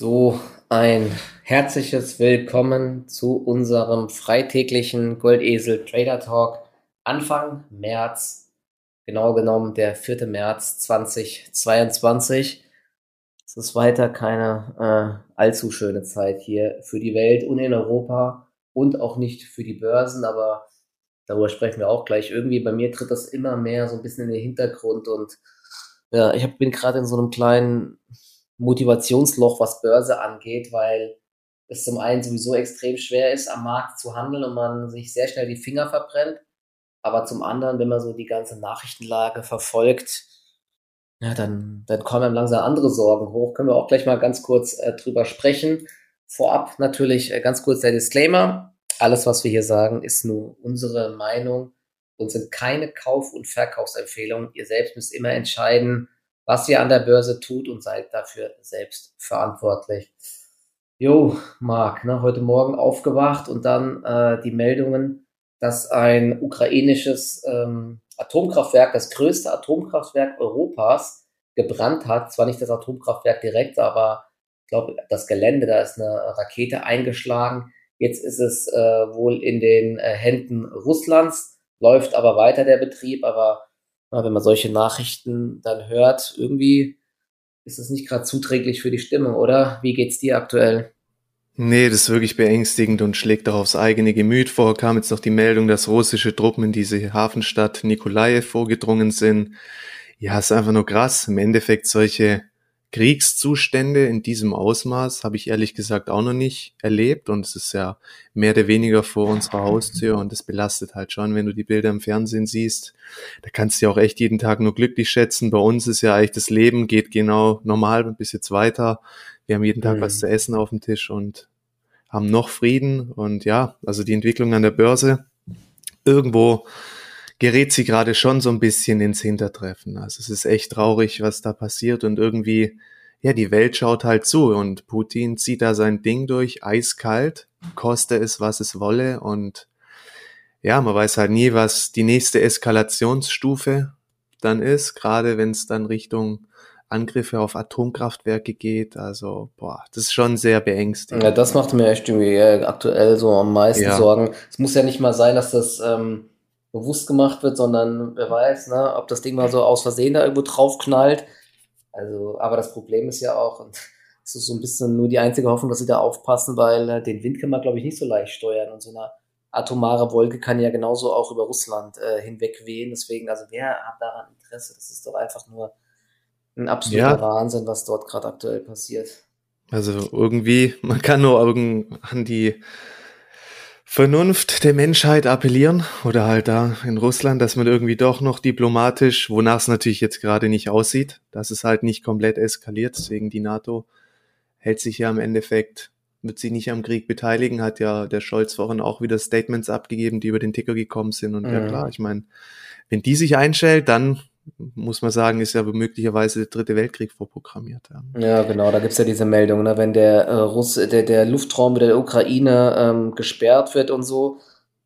So ein herzliches Willkommen zu unserem freitäglichen Goldesel Trader Talk Anfang März, genau genommen der 4. März 2022. Es ist weiter keine äh, allzu schöne Zeit hier für die Welt und in Europa und auch nicht für die Börsen, aber darüber sprechen wir auch gleich. Irgendwie bei mir tritt das immer mehr so ein bisschen in den Hintergrund und ja, ich hab, bin gerade in so einem kleinen Motivationsloch, was Börse angeht, weil es zum einen sowieso extrem schwer ist, am Markt zu handeln und man sich sehr schnell die Finger verbrennt. Aber zum anderen, wenn man so die ganze Nachrichtenlage verfolgt, ja, dann, dann kommen einem langsam andere Sorgen hoch. Können wir auch gleich mal ganz kurz äh, drüber sprechen. Vorab natürlich äh, ganz kurz der Disclaimer. Alles, was wir hier sagen, ist nur unsere Meinung und sind keine Kauf- und Verkaufsempfehlungen. Ihr selbst müsst immer entscheiden, was ihr an der Börse tut und seid dafür selbst verantwortlich. Jo, Marc, ne, heute Morgen aufgewacht und dann äh, die Meldungen, dass ein ukrainisches ähm, Atomkraftwerk, das größte Atomkraftwerk Europas, gebrannt hat. Zwar nicht das Atomkraftwerk direkt, aber ich glaube, das Gelände, da ist eine Rakete eingeschlagen. Jetzt ist es äh, wohl in den äh, Händen Russlands, läuft aber weiter der Betrieb, aber wenn man solche Nachrichten dann hört, irgendwie ist das nicht gerade zuträglich für die Stimmung, oder? Wie geht's dir aktuell? Nee, das ist wirklich beängstigend und schlägt auch aufs eigene Gemüt vor. Kam jetzt noch die Meldung, dass russische Truppen in diese Hafenstadt Nikolaev vorgedrungen sind. Ja, ist einfach nur krass. Im Endeffekt solche Kriegszustände in diesem Ausmaß habe ich ehrlich gesagt auch noch nicht erlebt und es ist ja mehr oder weniger vor unserer Haustür und es belastet halt schon, wenn du die Bilder im Fernsehen siehst. Da kannst du ja auch echt jeden Tag nur glücklich schätzen. Bei uns ist ja eigentlich das Leben geht genau normal bis jetzt weiter. Wir haben jeden Tag mhm. was zu essen auf dem Tisch und haben noch Frieden und ja, also die Entwicklung an der Börse irgendwo gerät sie gerade schon so ein bisschen ins Hintertreffen. Also es ist echt traurig, was da passiert und irgendwie, ja, die Welt schaut halt zu und Putin zieht da sein Ding durch, eiskalt, koste es, was es wolle und ja, man weiß halt nie, was die nächste Eskalationsstufe dann ist, gerade wenn es dann Richtung Angriffe auf Atomkraftwerke geht. Also, boah, das ist schon sehr beängstigend. Ja, das macht mir echt irgendwie äh, aktuell so am meisten ja. Sorgen. Es muss ja nicht mal sein, dass das ähm, bewusst gemacht wird, sondern wer weiß, ne, ob das Ding mal so aus Versehen da irgendwo draufknallt. Also, aber das Problem ist ja auch, und es ist so ein bisschen nur die einzige Hoffnung, dass sie da aufpassen, weil äh, den Wind kann man, glaube ich, nicht so leicht steuern. Und so eine atomare Wolke kann ja genauso auch über Russland äh, hinweg wehen. Deswegen, also wer hat daran Interesse? Das ist doch einfach nur ein absoluter ja. Wahnsinn, was dort gerade aktuell passiert. Also irgendwie, man kann nur an die Vernunft der Menschheit appellieren oder halt da in Russland, dass man irgendwie doch noch diplomatisch, wonach es natürlich jetzt gerade nicht aussieht, dass es halt nicht komplett eskaliert. Deswegen die NATO hält sich ja im Endeffekt, wird sich nicht am Krieg beteiligen, hat ja der Scholz vorhin auch wieder Statements abgegeben, die über den Ticker gekommen sind. Und mhm. ja klar, ich meine, wenn die sich einstellt, dann muss man sagen, ist ja möglicherweise der dritte Weltkrieg vorprogrammiert. Ja, ja genau, da gibt's ja diese Meldung, ne? wenn der, äh, Russ, der, der Luftraum der Ukraine ähm, gesperrt wird und so,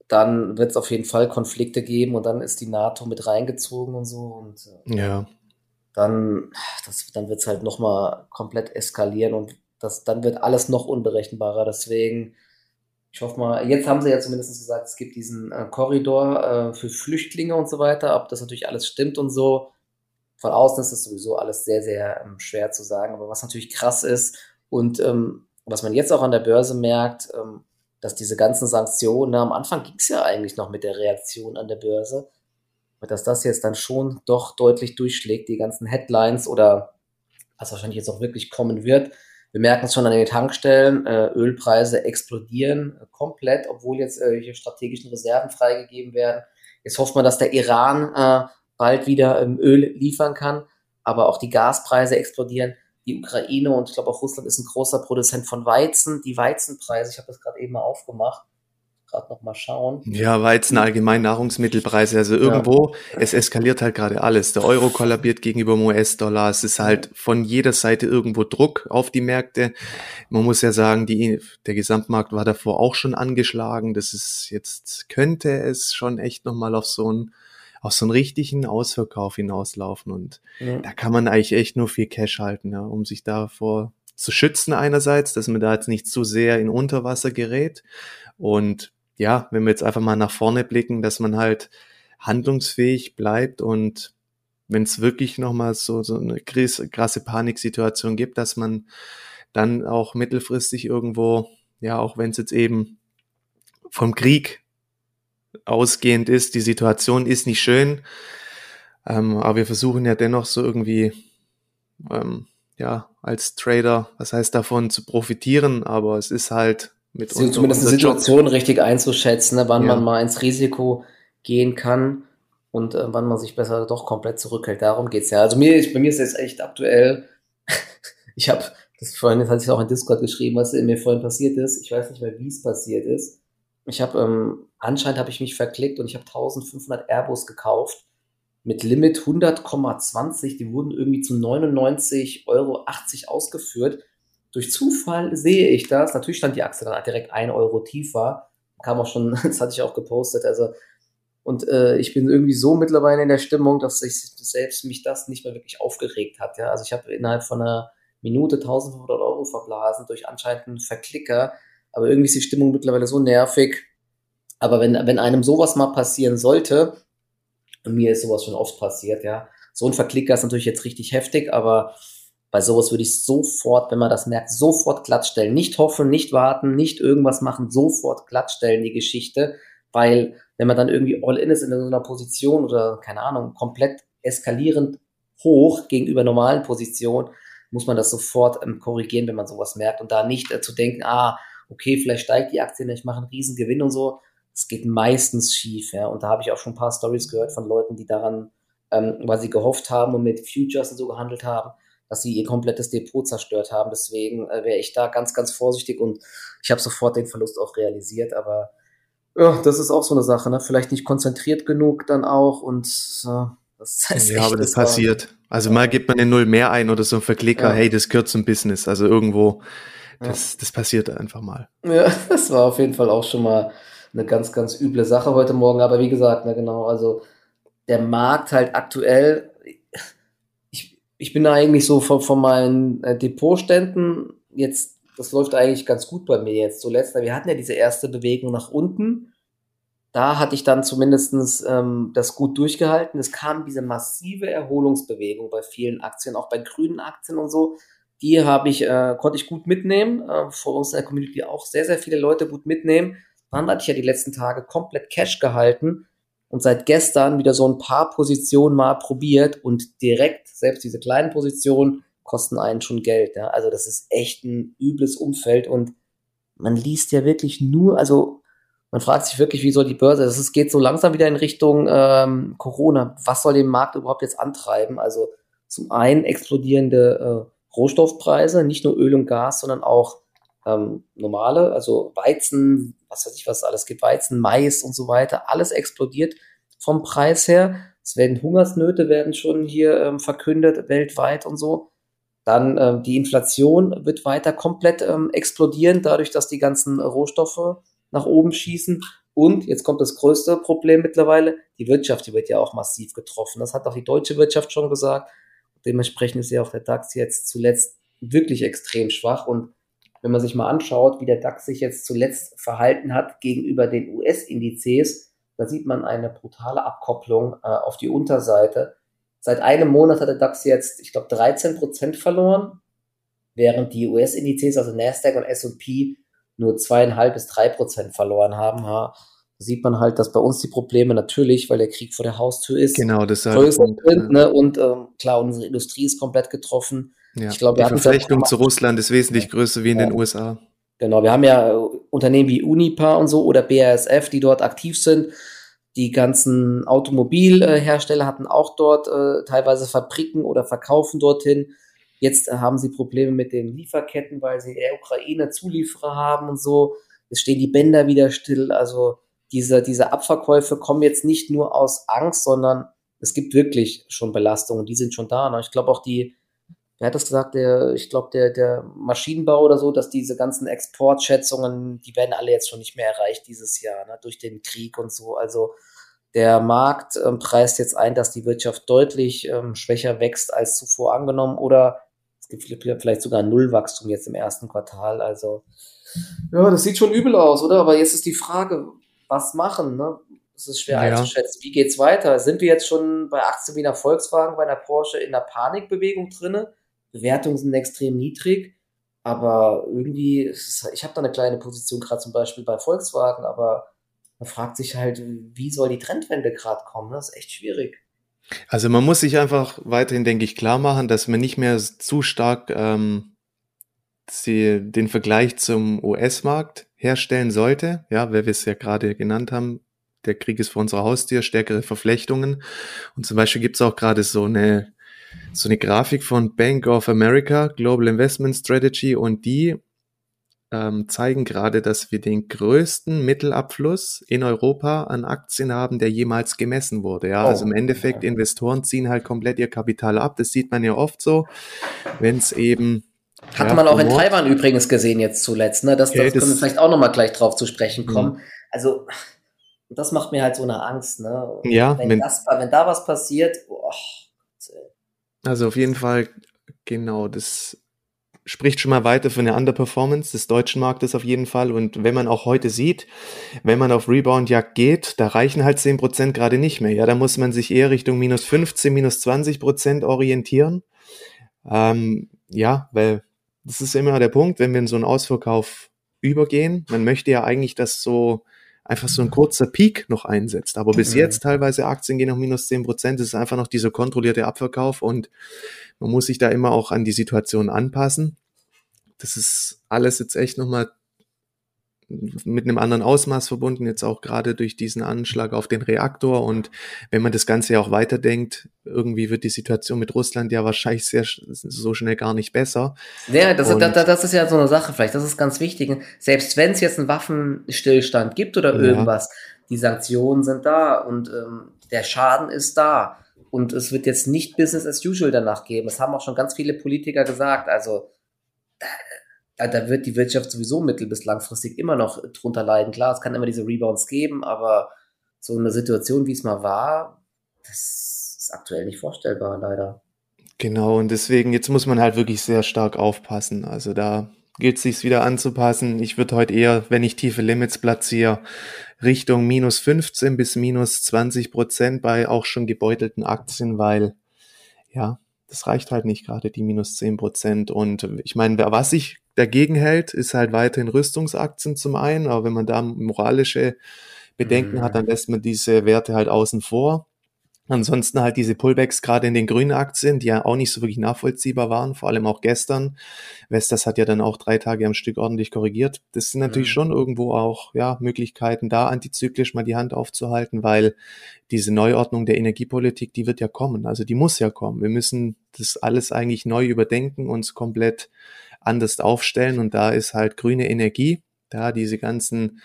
dann wird es auf jeden Fall Konflikte geben und dann ist die NATO mit reingezogen und so. Und äh, ja. dann, das, dann wird's halt nochmal komplett eskalieren und das, dann wird alles noch unberechenbarer. Deswegen, ich hoffe mal, jetzt haben sie ja zumindest gesagt, es gibt diesen äh, Korridor äh, für Flüchtlinge und so weiter. Ob das natürlich alles stimmt und so, von außen ist das sowieso alles sehr, sehr ähm, schwer zu sagen. Aber was natürlich krass ist und ähm, was man jetzt auch an der Börse merkt, ähm, dass diese ganzen Sanktionen, na, am Anfang ging es ja eigentlich noch mit der Reaktion an der Börse, aber dass das jetzt dann schon doch deutlich durchschlägt, die ganzen Headlines oder was wahrscheinlich jetzt auch wirklich kommen wird. Wir merken es schon an den Tankstellen, äh, Ölpreise explodieren äh, komplett, obwohl jetzt äh, hier strategischen Reserven freigegeben werden. Jetzt hofft man, dass der Iran äh, bald wieder ähm, Öl liefern kann, aber auch die Gaspreise explodieren. Die Ukraine und ich glaube auch Russland ist ein großer Produzent von Weizen. Die Weizenpreise, ich habe das gerade eben mal aufgemacht, gerade noch mal schauen. Ja, Weizen, allgemein Nahrungsmittelpreise. Also irgendwo, ja. es eskaliert halt gerade alles. Der Euro kollabiert gegenüber dem US-Dollar. Es ist halt von jeder Seite irgendwo Druck auf die Märkte. Man muss ja sagen, die, der Gesamtmarkt war davor auch schon angeschlagen. Das ist jetzt, könnte es schon echt nochmal auf so ein auf so einen richtigen Ausverkauf hinauslaufen. Und ja. da kann man eigentlich echt nur viel Cash halten, ja, um sich davor zu schützen einerseits, dass man da jetzt nicht zu sehr in Unterwasser gerät. Und ja, wenn wir jetzt einfach mal nach vorne blicken, dass man halt handlungsfähig bleibt und wenn es wirklich nochmal so, so eine krasse Paniksituation gibt, dass man dann auch mittelfristig irgendwo, ja, auch wenn es jetzt eben vom Krieg ausgehend ist, die Situation ist nicht schön, ähm, aber wir versuchen ja dennoch so irgendwie, ähm, ja, als Trader, was heißt davon zu profitieren, aber es ist halt mit uns. Zumindest eine Situation Job. richtig einzuschätzen, ne, wann ja. man mal ins Risiko gehen kann und äh, wann man sich besser doch komplett zurückhält. Darum geht's ja. Also mir, bei mir ist jetzt echt aktuell, ich habe das vorhin, das hatte ich auch in Discord geschrieben, was mir vorhin passiert ist. Ich weiß nicht mehr, wie es passiert ist. Ich habe, ähm, anscheinend habe ich mich verklickt und ich habe 1500 Airbus gekauft mit Limit 100,20. Die wurden irgendwie zu 99,80 Euro ausgeführt. Durch Zufall sehe ich das. Natürlich stand die Aktie dann direkt 1 Euro tiefer. Kam auch schon, das hatte ich auch gepostet. Also, und äh, ich bin irgendwie so mittlerweile in der Stimmung, dass ich selbst mich das nicht mehr wirklich aufgeregt hat. Ja? Also ich habe innerhalb von einer Minute 1500 Euro verblasen durch anscheinend einen Verklicker. Aber irgendwie ist die Stimmung mittlerweile so nervig. Aber wenn, wenn einem sowas mal passieren sollte, und mir ist sowas schon oft passiert, ja. So ein Verklicker ist natürlich jetzt richtig heftig, aber bei sowas würde ich sofort, wenn man das merkt, sofort glattstellen. Nicht hoffen, nicht warten, nicht irgendwas machen, sofort glattstellen die Geschichte, weil wenn man dann irgendwie all in ist in so einer Position oder keine Ahnung, komplett eskalierend hoch gegenüber normalen Positionen, muss man das sofort ähm, korrigieren, wenn man sowas merkt und da nicht äh, zu denken, ah, okay, vielleicht steigt die Aktie, ich mache einen riesen Gewinn und so, es geht meistens schief, ja. Und da habe ich auch schon ein paar Stories gehört von Leuten, die daran, ähm, weil sie gehofft haben und mit Futures und so gehandelt haben, dass sie ihr komplettes Depot zerstört haben. Deswegen äh, wäre ich da ganz, ganz vorsichtig und ich habe sofort den Verlust auch realisiert. Aber ja, das ist auch so eine Sache, ne? Vielleicht nicht konzentriert genug dann auch und äh, das heißt Ja, aber das passiert. Also mal gibt man eine Null mehr ein oder so ein Verklicker, ja. hey, das gehört zum Business. Also irgendwo, das, ja. das passiert einfach mal. Ja, das war auf jeden Fall auch schon mal eine ganz, ganz üble Sache heute Morgen. Aber wie gesagt, ne, genau, also der Markt halt aktuell, ich, bin eigentlich so von, von meinen äh, Depotständen jetzt, das läuft eigentlich ganz gut bei mir jetzt zuletzt. Wir hatten ja diese erste Bewegung nach unten. Da hatte ich dann zumindestens ähm, das gut durchgehalten. Es kam diese massive Erholungsbewegung bei vielen Aktien, auch bei grünen Aktien und so. Die habe ich, äh, konnte ich gut mitnehmen. Äh, vor uns in der Community auch sehr, sehr viele Leute gut mitnehmen. Dann hatte ich ja die letzten Tage komplett Cash gehalten und seit gestern wieder so ein paar Positionen mal probiert und direkt, selbst diese kleinen Positionen, kosten einen schon Geld. Ja? Also das ist echt ein übles Umfeld und man liest ja wirklich nur, also man fragt sich wirklich, wie soll die Börse, es geht so langsam wieder in Richtung ähm, Corona. Was soll den Markt überhaupt jetzt antreiben? Also zum einen explodierende äh, Rohstoffpreise, nicht nur Öl und Gas, sondern auch ähm, normale, also Weizen, was weiß ich, was es alles gibt, Weizen, Mais und so weiter, alles explodiert vom Preis her. Es werden Hungersnöte werden schon hier ähm, verkündet weltweit und so. Dann ähm, die Inflation wird weiter komplett ähm, explodieren, dadurch, dass die ganzen Rohstoffe nach oben schießen. Und jetzt kommt das größte Problem mittlerweile, die Wirtschaft, die wird ja auch massiv getroffen. Das hat auch die deutsche Wirtschaft schon gesagt. Dementsprechend ist ja auch der DAX jetzt zuletzt wirklich extrem schwach und wenn man sich mal anschaut, wie der DAX sich jetzt zuletzt verhalten hat gegenüber den US-Indizes, da sieht man eine brutale Abkopplung äh, auf die Unterseite. Seit einem Monat hat der DAX jetzt, ich glaube, 13 Prozent verloren, während die US-Indizes, also Nasdaq und S&P, nur zweieinhalb bis drei Prozent verloren haben. Ja, da sieht man halt, dass bei uns die Probleme natürlich, weil der Krieg vor der Haustür ist, genau, das größer sind. Ne? Und ähm, klar, unsere Industrie ist komplett getroffen. Ja, ich glaube, die Verflechtung zu Russland ist wesentlich größer wie in ja. den USA. Genau, wir haben ja Unternehmen wie Unipa und so oder BASF, die dort aktiv sind. Die ganzen Automobilhersteller hatten auch dort äh, teilweise Fabriken oder verkaufen dorthin. Jetzt äh, haben sie Probleme mit den Lieferketten, weil sie der Ukraine Zulieferer haben und so. Es stehen die Bänder wieder still. Also diese, diese Abverkäufe kommen jetzt nicht nur aus Angst, sondern es gibt wirklich schon Belastungen, die sind schon da. Ne? Ich glaube auch die, wer hat das gesagt, der, ich glaube, der, der Maschinenbau oder so, dass diese ganzen Exportschätzungen, die werden alle jetzt schon nicht mehr erreicht dieses Jahr, ne, durch den Krieg und so. Also der Markt ähm, preist jetzt ein, dass die Wirtschaft deutlich ähm, schwächer wächst als zuvor angenommen oder Es gibt vielleicht sogar Nullwachstum jetzt im ersten Quartal. Also, ja, das sieht schon übel aus, oder? Aber jetzt ist die Frage, was machen, ne? Das ist schwer ja. einzuschätzen. Wie geht's weiter? Sind wir jetzt schon bei Aktien wie einer Volkswagen, bei einer Porsche in der Panikbewegung drinne? Bewertungen sind extrem niedrig, aber irgendwie, ich habe da eine kleine Position gerade zum Beispiel bei Volkswagen, aber man fragt sich halt, wie soll die Trendwende gerade kommen? Das ist echt schwierig. Also man muss sich einfach weiterhin, denke ich, klar machen, dass man nicht mehr zu stark ähm, sie, den Vergleich zum US-Markt herstellen sollte, ja, weil wir es ja gerade genannt haben, der Krieg ist vor unserer Haustür, stärkere Verflechtungen. Und zum Beispiel gibt es auch gerade so eine, so eine Grafik von Bank of America, Global Investment Strategy, und die ähm, zeigen gerade, dass wir den größten Mittelabfluss in Europa an Aktien haben, der jemals gemessen wurde. Ja, oh, also im Endeffekt, Investoren ziehen halt komplett ihr Kapital ab. Das sieht man ja oft so, wenn es eben hatte ja, man auch in Taiwan übrigens gesehen jetzt zuletzt, ne? Das, okay, das können wir vielleicht auch nochmal gleich drauf zu sprechen kommen. Mhm. Also, das macht mir halt so eine Angst, ne? Ja, wenn, wenn, das, wenn da was passiert, boah. Also auf jeden Fall, genau, das spricht schon mal weiter für eine Underperformance des deutschen Marktes auf jeden Fall. Und wenn man auch heute sieht, wenn man auf Rebound-Jagd geht, da reichen halt 10% gerade nicht mehr. Ja, da muss man sich eher Richtung minus 15, minus 20% orientieren. Ähm, ja, weil das ist immer der Punkt, wenn wir in so einen Ausverkauf übergehen. Man möchte ja eigentlich, dass so einfach so ein kurzer Peak noch einsetzt. Aber bis mhm. jetzt teilweise Aktien gehen noch minus zehn Prozent. Das ist einfach noch dieser kontrollierte Abverkauf und man muss sich da immer auch an die Situation anpassen. Das ist alles jetzt echt nochmal mit einem anderen Ausmaß verbunden, jetzt auch gerade durch diesen Anschlag auf den Reaktor. Und wenn man das Ganze ja auch weiterdenkt, irgendwie wird die Situation mit Russland ja wahrscheinlich sehr so schnell gar nicht besser. Ja, das, das, das ist ja so eine Sache vielleicht, das ist ganz wichtig. Selbst wenn es jetzt einen Waffenstillstand gibt oder irgendwas, ja. die Sanktionen sind da und ähm, der Schaden ist da. Und es wird jetzt nicht Business as usual danach geben. Das haben auch schon ganz viele Politiker gesagt. Also da wird die Wirtschaft sowieso mittel- bis langfristig immer noch drunter leiden. Klar, es kann immer diese Rebounds geben, aber so eine Situation, wie es mal war, das ist aktuell nicht vorstellbar, leider. Genau, und deswegen, jetzt muss man halt wirklich sehr stark aufpassen. Also da gilt es sich wieder anzupassen. Ich würde heute eher, wenn ich tiefe Limits platziere, Richtung minus 15 bis minus 20 Prozent bei auch schon gebeutelten Aktien, weil ja, das reicht halt nicht gerade die minus 10 Prozent. Und ich meine, was ich dagegen hält, ist halt weiterhin Rüstungsaktien zum einen, aber wenn man da moralische Bedenken mhm. hat, dann lässt man diese Werte halt außen vor. Ansonsten halt diese Pullbacks gerade in den grünen Aktien, die ja auch nicht so wirklich nachvollziehbar waren, vor allem auch gestern. Vestas hat ja dann auch drei Tage am Stück ordentlich korrigiert. Das sind natürlich mhm. schon irgendwo auch ja Möglichkeiten, da antizyklisch mal die Hand aufzuhalten, weil diese Neuordnung der Energiepolitik, die wird ja kommen. Also die muss ja kommen. Wir müssen das alles eigentlich neu überdenken, uns komplett anders aufstellen. Und da ist halt grüne Energie, da diese ganzen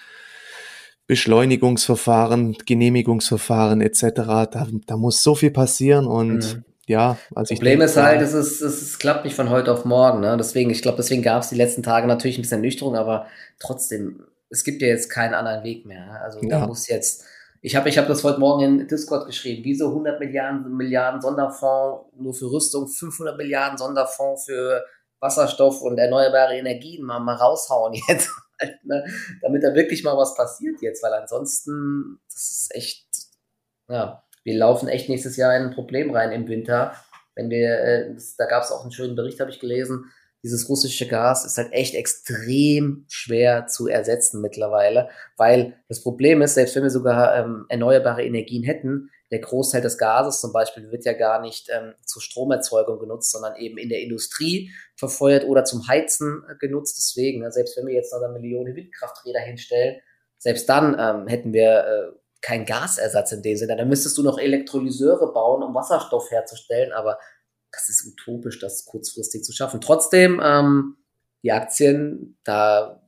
Beschleunigungsverfahren, Genehmigungsverfahren etc. Da, da muss so viel passieren und mhm. ja, also ich Problem denke, ist halt, es ist, es klappt nicht von heute auf morgen. Ne? Deswegen, ich glaube, deswegen gab es die letzten Tage natürlich ein bisschen Nüchterung, aber trotzdem, es gibt ja jetzt keinen anderen Weg mehr. Ne? Also ja. da muss jetzt ich habe ich hab das heute Morgen in Discord geschrieben. Wieso 100 Milliarden, Milliarden Sonderfonds nur für Rüstung, 500 Milliarden Sonderfonds für Wasserstoff und erneuerbare Energien mal, mal raushauen jetzt, halt, ne? damit da wirklich mal was passiert jetzt, weil ansonsten, das ist echt, ja, wir laufen echt nächstes Jahr in ein Problem rein im Winter. Wenn wir, äh, da gab es auch einen schönen Bericht, habe ich gelesen, dieses russische Gas ist halt echt extrem schwer zu ersetzen mittlerweile, weil das Problem ist, selbst wenn wir sogar ähm, erneuerbare Energien hätten, der Großteil des Gases zum Beispiel wird ja gar nicht ähm, zur Stromerzeugung genutzt, sondern eben in der Industrie verfeuert oder zum Heizen äh, genutzt. Deswegen, äh, selbst wenn wir jetzt noch eine Million Windkrafträder hinstellen, selbst dann ähm, hätten wir äh, keinen Gasersatz in dem Sinne. Dann müsstest du noch Elektrolyseure bauen, um Wasserstoff herzustellen, aber das ist utopisch, das kurzfristig zu schaffen. Trotzdem, ähm, die Aktien, da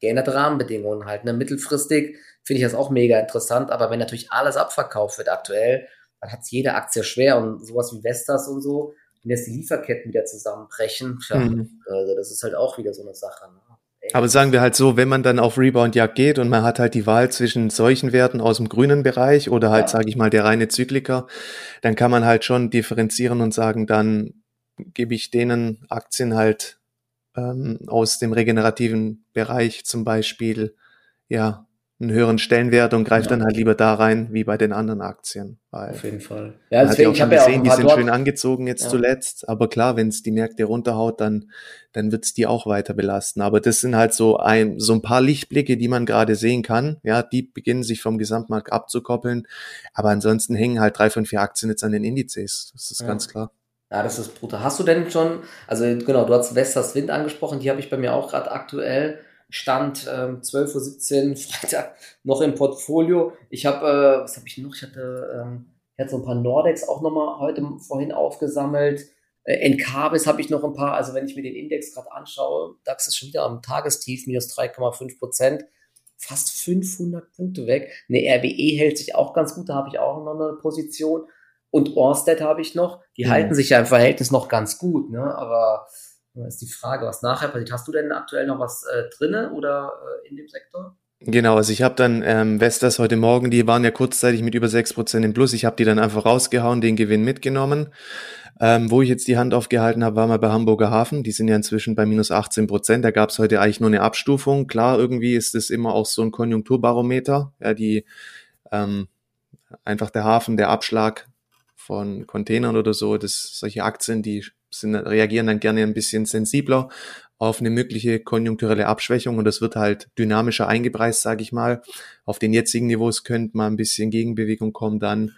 geänderte Rahmenbedingungen halt. Ne? Mittelfristig finde ich das auch mega interessant, aber wenn natürlich alles abverkauft wird aktuell, dann hat es jede Aktie schwer und sowas wie Vestas und so, wenn jetzt die Lieferketten wieder zusammenbrechen, tja, mhm. also das ist halt auch wieder so eine Sache. Ne? Aber sagen wir halt so, wenn man dann auf Rebound-Jagd geht und man hat halt die Wahl zwischen solchen Werten aus dem grünen Bereich oder halt, ja. sage ich mal, der reine Zykliker, dann kann man halt schon differenzieren und sagen, dann gebe ich denen Aktien halt ähm, aus dem regenerativen Bereich zum Beispiel ja einen höheren Stellenwert und greift ja. dann halt lieber da rein wie bei den anderen Aktien. Auf jeden Fall. Ja, deswegen, ich habe ja gesehen, die sind schön angezogen jetzt ja. zuletzt, aber klar, wenn es die Märkte runterhaut, dann dann wird's die auch weiter belasten. Aber das sind halt so ein so ein paar Lichtblicke, die man gerade sehen kann. Ja, die beginnen sich vom Gesamtmarkt abzukoppeln, aber ansonsten hängen halt drei von vier Aktien jetzt an den Indizes. Das ist ja. ganz klar. Ja, das ist brutal. Hast du denn schon, also genau, du hast Vestas Wind angesprochen, die habe ich bei mir auch gerade aktuell. Stand ähm, 12.17 Uhr Freitag noch im Portfolio. Ich habe, äh, was habe ich noch? Ich hatte, ähm, ich hatte so ein paar Nordex auch nochmal heute vorhin aufgesammelt. Äh, Encarvis habe ich noch ein paar. Also wenn ich mir den Index gerade anschaue, DAX ist schon wieder am Tagestief, minus 3,5 Prozent. Fast 500 Punkte weg. Eine RWE hält sich auch ganz gut, da habe ich auch noch eine Position. Und Orsted habe ich noch. Die mhm. halten sich ja im Verhältnis noch ganz gut, ne? aber da ist die Frage, was nachher passiert. Hast du denn aktuell noch was äh, drinne oder äh, in dem Sektor? Genau, also ich habe dann ähm, Vestas heute Morgen, die waren ja kurzzeitig mit über 6% im Plus. Ich habe die dann einfach rausgehauen, den Gewinn mitgenommen. Ähm, wo ich jetzt die Hand aufgehalten habe, war mal bei Hamburger Hafen. Die sind ja inzwischen bei minus 18 Prozent. Da gab es heute eigentlich nur eine Abstufung. Klar, irgendwie ist es immer auch so ein Konjunkturbarometer. Ja, die ähm, einfach der Hafen, der Abschlag von Containern oder so, das solche Aktien, die sind, reagieren dann gerne ein bisschen sensibler auf eine mögliche konjunkturelle Abschwächung und das wird halt dynamischer eingepreist, sage ich mal. Auf den jetzigen Niveaus könnte mal ein bisschen Gegenbewegung kommen, dann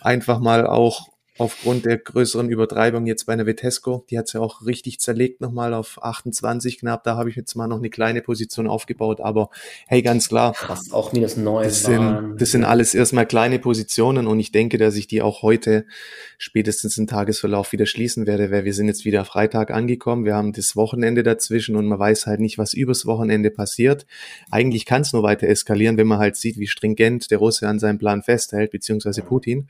einfach mal auch aufgrund der größeren Übertreibung jetzt bei einer Vitesco. Die hat es ja auch richtig zerlegt nochmal auf 28 knapp. Da habe ich jetzt mal noch eine kleine Position aufgebaut. Aber hey, ganz klar. Was auch minus neun das sind, das sind alles erstmal kleine Positionen und ich denke, dass ich die auch heute spätestens im Tagesverlauf wieder schließen werde, weil wir sind jetzt wieder Freitag angekommen. Wir haben das Wochenende dazwischen und man weiß halt nicht, was übers Wochenende passiert. Eigentlich kann es nur weiter eskalieren, wenn man halt sieht, wie stringent der Russe an seinem Plan festhält, beziehungsweise Putin.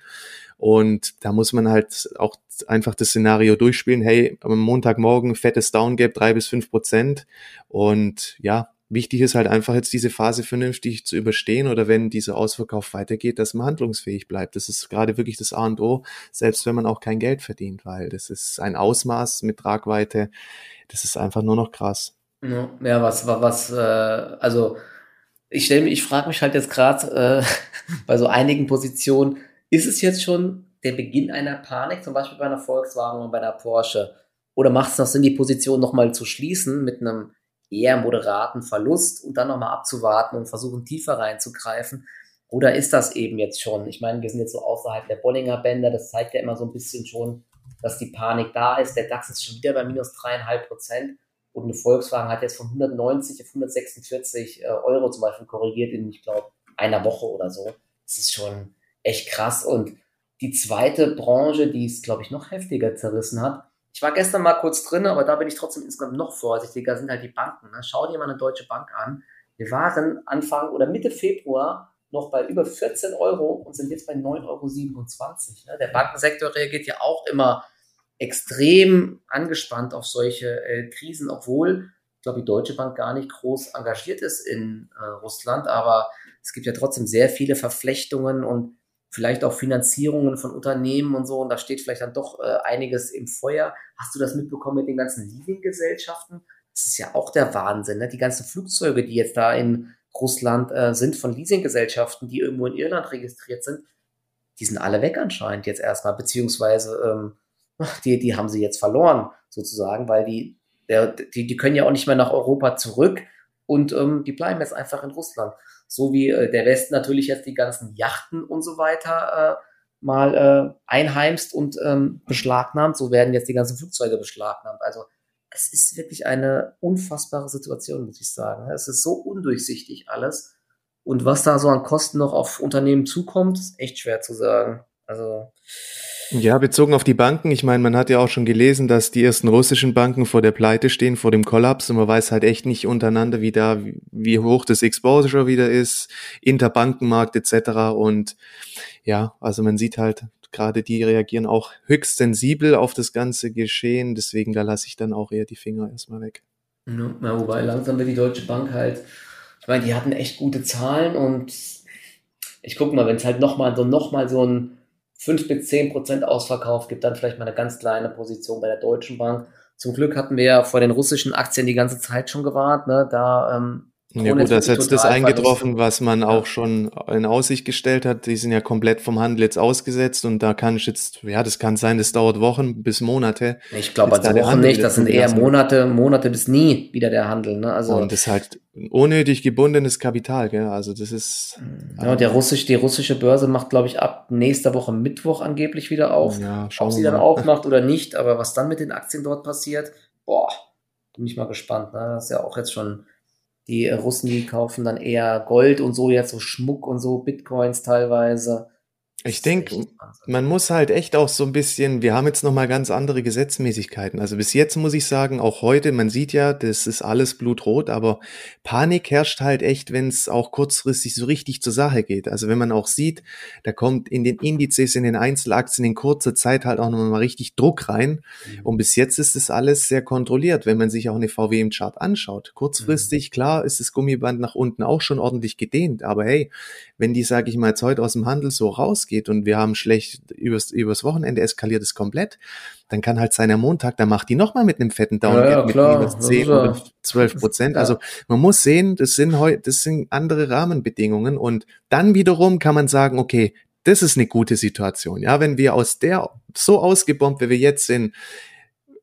Und da muss man halt auch einfach das Szenario durchspielen. Hey, am Montagmorgen fettes Downgap, drei bis fünf Prozent. Und ja, wichtig ist halt einfach jetzt diese Phase vernünftig zu überstehen oder wenn dieser Ausverkauf weitergeht, dass man handlungsfähig bleibt. Das ist gerade wirklich das A und O, selbst wenn man auch kein Geld verdient, weil das ist ein Ausmaß mit Tragweite. Das ist einfach nur noch krass. Ja, was, was, äh, also ich stelle mich, ich frage mich halt jetzt gerade äh, bei so einigen Positionen, ist es jetzt schon der Beginn einer Panik, zum Beispiel bei einer Volkswagen und bei einer Porsche? Oder macht es noch Sinn, die Position nochmal zu schließen mit einem eher moderaten Verlust und dann nochmal abzuwarten und versuchen, tiefer reinzugreifen? Oder ist das eben jetzt schon? Ich meine, wir sind jetzt so außerhalb der Bollinger Bänder. Das zeigt ja immer so ein bisschen schon, dass die Panik da ist. Der DAX ist schon wieder bei minus dreieinhalb Prozent. Und eine Volkswagen hat jetzt von 190 auf 146 äh, Euro zum Beispiel korrigiert in, ich glaube, einer Woche oder so. Das ist schon, echt krass. Und die zweite Branche, die es, glaube ich, noch heftiger zerrissen hat, ich war gestern mal kurz drin, aber da bin ich trotzdem insgesamt noch vorsichtiger, sind halt die Banken. Ne? Schau dir mal eine deutsche Bank an. Wir waren Anfang oder Mitte Februar noch bei über 14 Euro und sind jetzt bei 9,27 Euro. Ne? Der Bankensektor reagiert ja auch immer extrem angespannt auf solche äh, Krisen, obwohl, ich glaube, die Deutsche Bank gar nicht groß engagiert ist in äh, Russland, aber es gibt ja trotzdem sehr viele Verflechtungen und vielleicht auch Finanzierungen von Unternehmen und so, und da steht vielleicht dann doch äh, einiges im Feuer. Hast du das mitbekommen mit den ganzen Leasinggesellschaften? Das ist ja auch der Wahnsinn, ne? Die ganzen Flugzeuge, die jetzt da in Russland äh, sind von Leasinggesellschaften, die irgendwo in Irland registriert sind, die sind alle weg anscheinend jetzt erstmal, beziehungsweise ähm, die, die haben sie jetzt verloren, sozusagen, weil die, der, die, die können ja auch nicht mehr nach Europa zurück und ähm, die bleiben jetzt einfach in Russland so wie äh, der Westen natürlich jetzt die ganzen Yachten und so weiter äh, mal äh, einheimst und ähm, beschlagnahmt, so werden jetzt die ganzen Flugzeuge beschlagnahmt. Also es ist wirklich eine unfassbare Situation, muss ich sagen. Es ist so undurchsichtig alles. Und was da so an Kosten noch auf Unternehmen zukommt, ist echt schwer zu sagen. Also ja, bezogen auf die Banken, ich meine, man hat ja auch schon gelesen, dass die ersten russischen Banken vor der Pleite stehen, vor dem Kollaps und man weiß halt echt nicht untereinander, wie da, wie hoch das Exposure wieder ist, Interbankenmarkt etc. Und ja, also man sieht halt, gerade die reagieren auch höchst sensibel auf das ganze Geschehen, deswegen da lasse ich dann auch eher die Finger erstmal weg. Ja, wobei langsam wird die Deutsche Bank halt, ich meine, die hatten echt gute Zahlen und ich guck mal, wenn es halt nochmal so, noch so ein fünf bis zehn Prozent Ausverkauf, gibt dann vielleicht mal eine ganz kleine Position bei der Deutschen Bank. Zum Glück hatten wir ja vor den russischen Aktien die ganze Zeit schon gewarnt. Ne? Da ähm, ja gut, das ist das eingetroffen, was man auch schon in Aussicht gestellt hat. Die sind ja komplett vom Handel jetzt ausgesetzt und da kann ich jetzt, ja, das kann sein, das dauert Wochen bis Monate. Ich glaube, also Wochen nicht, das sind eher Monate, Monate bis nie wieder der Handel. Ne? Also und das ist halt unnötig gebundenes Kapital, gell? Also das ist. Ja, der russisch, die russische Börse macht, glaube ich, ab nächster Woche Mittwoch angeblich wieder auf. Ja, Ob sie dann aufmacht oder nicht, aber was dann mit den Aktien dort passiert, boah, bin ich mal gespannt. Ne? Das ist ja auch jetzt schon die Russen, die kaufen dann eher Gold und so, jetzt so Schmuck und so, Bitcoins teilweise. Ich denke, man muss halt echt auch so ein bisschen, wir haben jetzt nochmal ganz andere Gesetzmäßigkeiten. Also bis jetzt muss ich sagen, auch heute, man sieht ja, das ist alles blutrot, aber Panik herrscht halt echt, wenn es auch kurzfristig so richtig zur Sache geht. Also wenn man auch sieht, da kommt in den Indizes, in den Einzelaktien in kurzer Zeit halt auch nochmal richtig Druck rein. Mhm. Und bis jetzt ist das alles sehr kontrolliert, wenn man sich auch eine VW im Chart anschaut. Kurzfristig, mhm. klar, ist das Gummiband nach unten auch schon ordentlich gedehnt, aber hey, wenn die, sage ich mal, jetzt heute aus dem Handel so rausgeht und wir haben schlecht übers, übers Wochenende eskaliert es komplett, dann kann halt sein, am Montag, da macht die nochmal mit einem fetten Down ja, ja, mit minus 10 oder 12 Prozent. Ja. Also man muss sehen, das sind heute, das sind andere Rahmenbedingungen und dann wiederum kann man sagen, okay, das ist eine gute Situation. Ja, wenn wir aus der so ausgebombt, wie wir jetzt sind,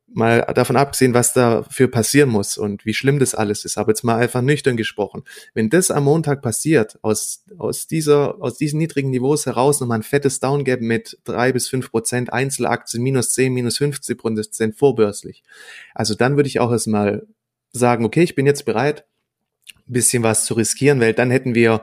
mal davon abgesehen, was dafür passieren muss und wie schlimm das alles ist, aber jetzt mal einfach nüchtern gesprochen. Wenn das am Montag passiert, aus, aus dieser, aus diesen niedrigen Niveaus heraus nochmal ein fettes Downgap mit drei bis fünf Prozent Einzelaktien, minus zehn, minus 50 Prozent vorbörslich. Also dann würde ich auch erstmal sagen, okay, ich bin jetzt bereit, ein bisschen was zu riskieren, weil dann hätten wir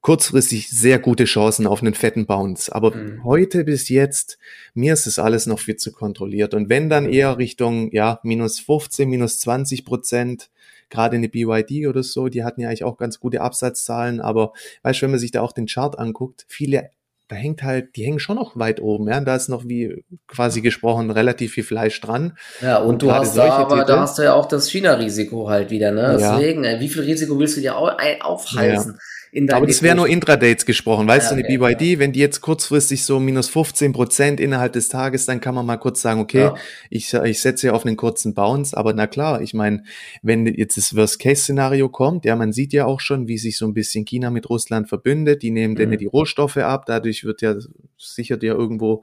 kurzfristig sehr gute Chancen auf einen fetten Bounce. Aber mhm. heute bis jetzt, mir ist das alles noch viel zu kontrolliert. Und wenn dann eher Richtung, ja, minus 15, minus 20 Prozent, gerade eine BYD oder so, die hatten ja eigentlich auch ganz gute Absatzzahlen. Aber weißt du, wenn man sich da auch den Chart anguckt, viele da hängt halt, die hängen schon noch weit oben, ja. Da ist noch wie quasi gesprochen relativ viel Fleisch dran. Ja, und, und du hast da, aber Titel, da hast du ja auch das China-Risiko halt wieder, ne? Deswegen, ja. wie viel Risiko willst du dir aufhalten? Ja in Aber das wäre nur Intradates gesprochen, weißt ja, du, eine okay, BYD, ja. wenn die jetzt kurzfristig so minus 15 Prozent innerhalb des Tages, dann kann man mal kurz sagen, okay, ja. ich, ich setze ja auf einen kurzen Bounce, aber na klar, ich meine, wenn jetzt das Worst-Case-Szenario kommt, ja, man sieht ja auch schon, wie sich so ein bisschen China mit Russland verbündet, die nehmen mhm. denen die Rohstoffe ab, dadurch wird ja sichert ja irgendwo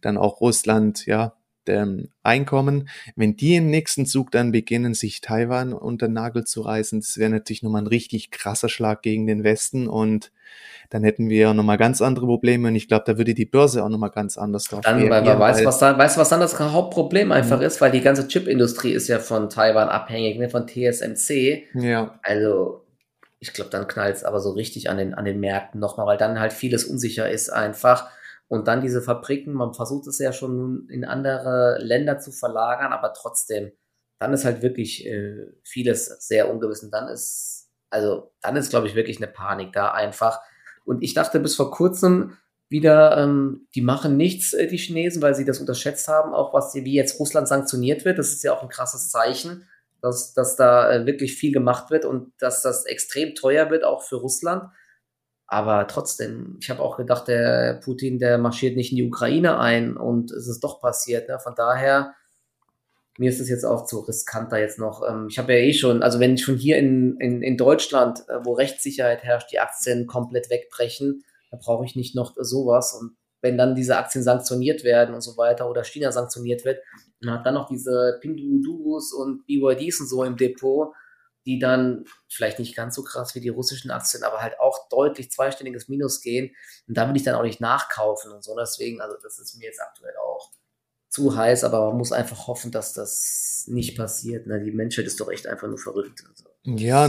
dann auch Russland, ja, ähm, Einkommen. Wenn die im nächsten Zug dann beginnen, sich Taiwan unter den Nagel zu reißen, das wäre natürlich nochmal ein richtig krasser Schlag gegen den Westen und dann hätten wir nochmal ganz andere Probleme und ich glaube, da würde die Börse auch nochmal ganz anders drauf Dann, reagieren. Weil man weiß, was dann, weißt, was dann das Hauptproblem einfach mhm. ist, weil die ganze Chipindustrie ist ja von Taiwan abhängig, ne, von TSMC. Ja. Also, ich glaube, dann knallt es aber so richtig an den, an den Märkten nochmal, weil dann halt vieles unsicher ist einfach. Und dann diese Fabriken, man versucht es ja schon in andere Länder zu verlagern, aber trotzdem, dann ist halt wirklich äh, vieles sehr ungewiss. Und dann ist, also dann ist, glaube ich, wirklich eine Panik da einfach. Und ich dachte bis vor kurzem wieder, ähm, die machen nichts, äh, die Chinesen, weil sie das unterschätzt haben, auch was wie jetzt Russland sanktioniert wird. Das ist ja auch ein krasses Zeichen, dass, dass da äh, wirklich viel gemacht wird und dass das extrem teuer wird, auch für Russland. Aber trotzdem, ich habe auch gedacht, der Putin, der marschiert nicht in die Ukraine ein und es ist doch passiert. Ne? Von daher, mir ist es jetzt auch zu riskant da jetzt noch. Ähm, ich habe ja eh schon, also wenn schon hier in, in, in Deutschland, äh, wo Rechtssicherheit herrscht, die Aktien komplett wegbrechen, da brauche ich nicht noch sowas. Und wenn dann diese Aktien sanktioniert werden und so weiter oder China sanktioniert wird, man hat dann noch diese Pinduoduos und BYDs und so im Depot, die dann vielleicht nicht ganz so krass wie die russischen Aktien, aber halt auch deutlich zweistelliges Minus gehen. Und da will ich dann auch nicht nachkaufen und so. Deswegen, also das ist mir jetzt aktuell auch zu heiß, aber man muss einfach hoffen, dass das nicht passiert. Ne? Die Menschheit ist doch echt einfach nur verrückt. Also. Ja,